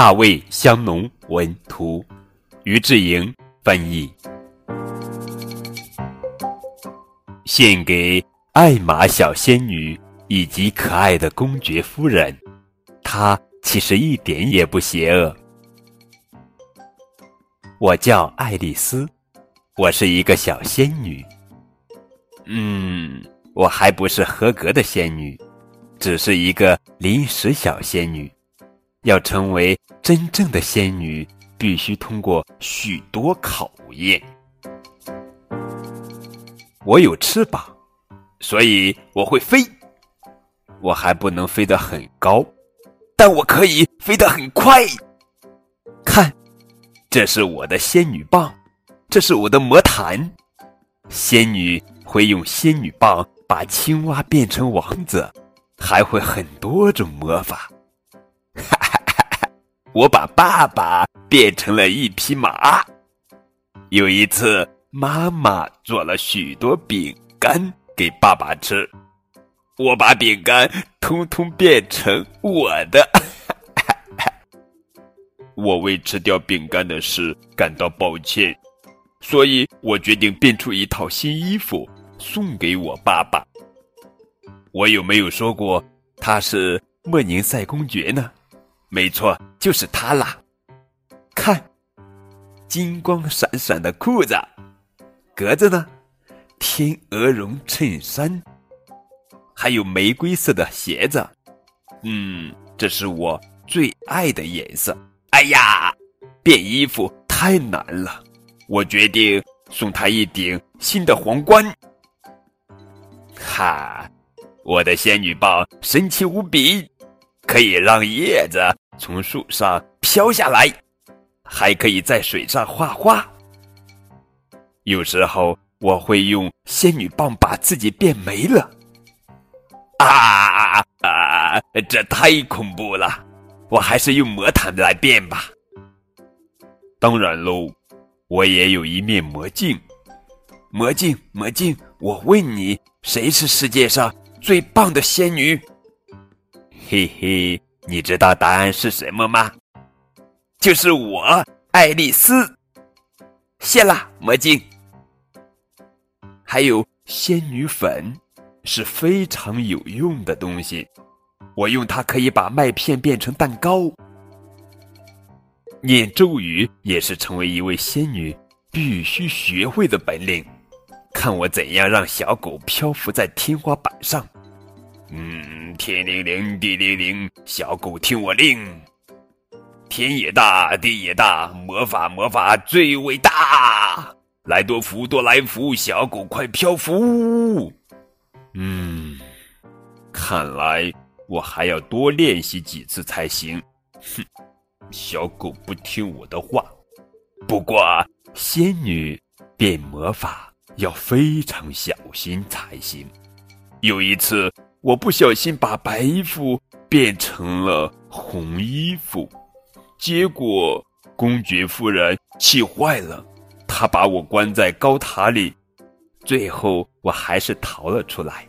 大卫香农文图，于志莹翻译。献给艾玛小仙女以及可爱的公爵夫人，她其实一点也不邪恶。我叫爱丽丝，我是一个小仙女。嗯，我还不是合格的仙女，只是一个临时小仙女。要成为真正的仙女，必须通过许多考验。我有翅膀，所以我会飞。我还不能飞得很高，但我可以飞得很快。看，这是我的仙女棒，这是我的魔毯。仙女会用仙女棒把青蛙变成王子，还会很多种魔法。哈 我把爸爸变成了一匹马。有一次，妈妈做了许多饼干给爸爸吃，我把饼干通通变成我的。我为吃掉饼干的事感到抱歉，所以我决定变出一套新衣服送给我爸爸。我有没有说过他是莫宁塞公爵呢？没错，就是它啦！看，金光闪闪的裤子，格子呢？天鹅绒衬衫，还有玫瑰色的鞋子。嗯，这是我最爱的颜色。哎呀，变衣服太难了，我决定送他一顶新的皇冠。哈，我的仙女棒神奇无比。可以让叶子从树上飘下来，还可以在水上画画。有时候我会用仙女棒把自己变没了。啊啊啊！这太恐怖了，我还是用魔毯来变吧。当然喽，我也有一面魔镜。魔镜，魔镜，我问你，谁是世界上最棒的仙女？嘿嘿，你知道答案是什么吗？就是我，爱丽丝。谢啦，魔镜。还有仙女粉，是非常有用的东西。我用它可以把麦片变成蛋糕。念咒语也是成为一位仙女必须学会的本领。看我怎样让小狗漂浮在天花板上。嗯，天灵灵，地灵灵，小狗听我令。天也大，地也大，魔法魔法最伟大。来多福多来福，小狗快漂浮。嗯，看来我还要多练习几次才行。哼，小狗不听我的话。不过仙女变魔法要非常小心才行。有一次。我不小心把白衣服变成了红衣服，结果公爵夫人气坏了，她把我关在高塔里，最后我还是逃了出来。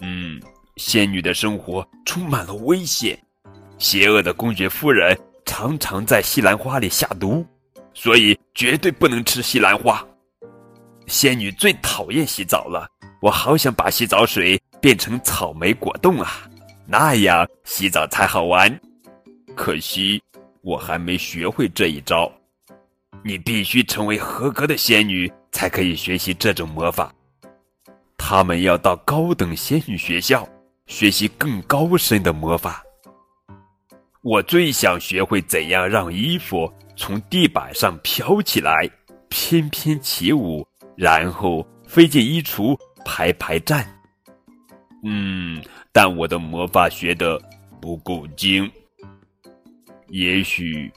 嗯，仙女的生活充满了危险，邪恶的公爵夫人常常在西兰花里下毒，所以绝对不能吃西兰花。仙女最讨厌洗澡了，我好想把洗澡水。变成草莓果冻啊，那样洗澡才好玩。可惜我还没学会这一招。你必须成为合格的仙女，才可以学习这种魔法。他们要到高等仙女学校学习更高深的魔法。我最想学会怎样让衣服从地板上飘起来，翩翩起舞，然后飞进衣橱排排站。嗯，但我的魔法学的不够精。也许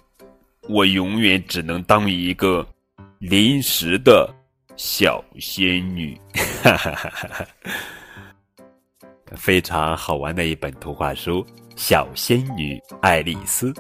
我永远只能当一个临时的小仙女。哈哈哈哈哈！非常好玩的一本图画书《小仙女爱丽丝》。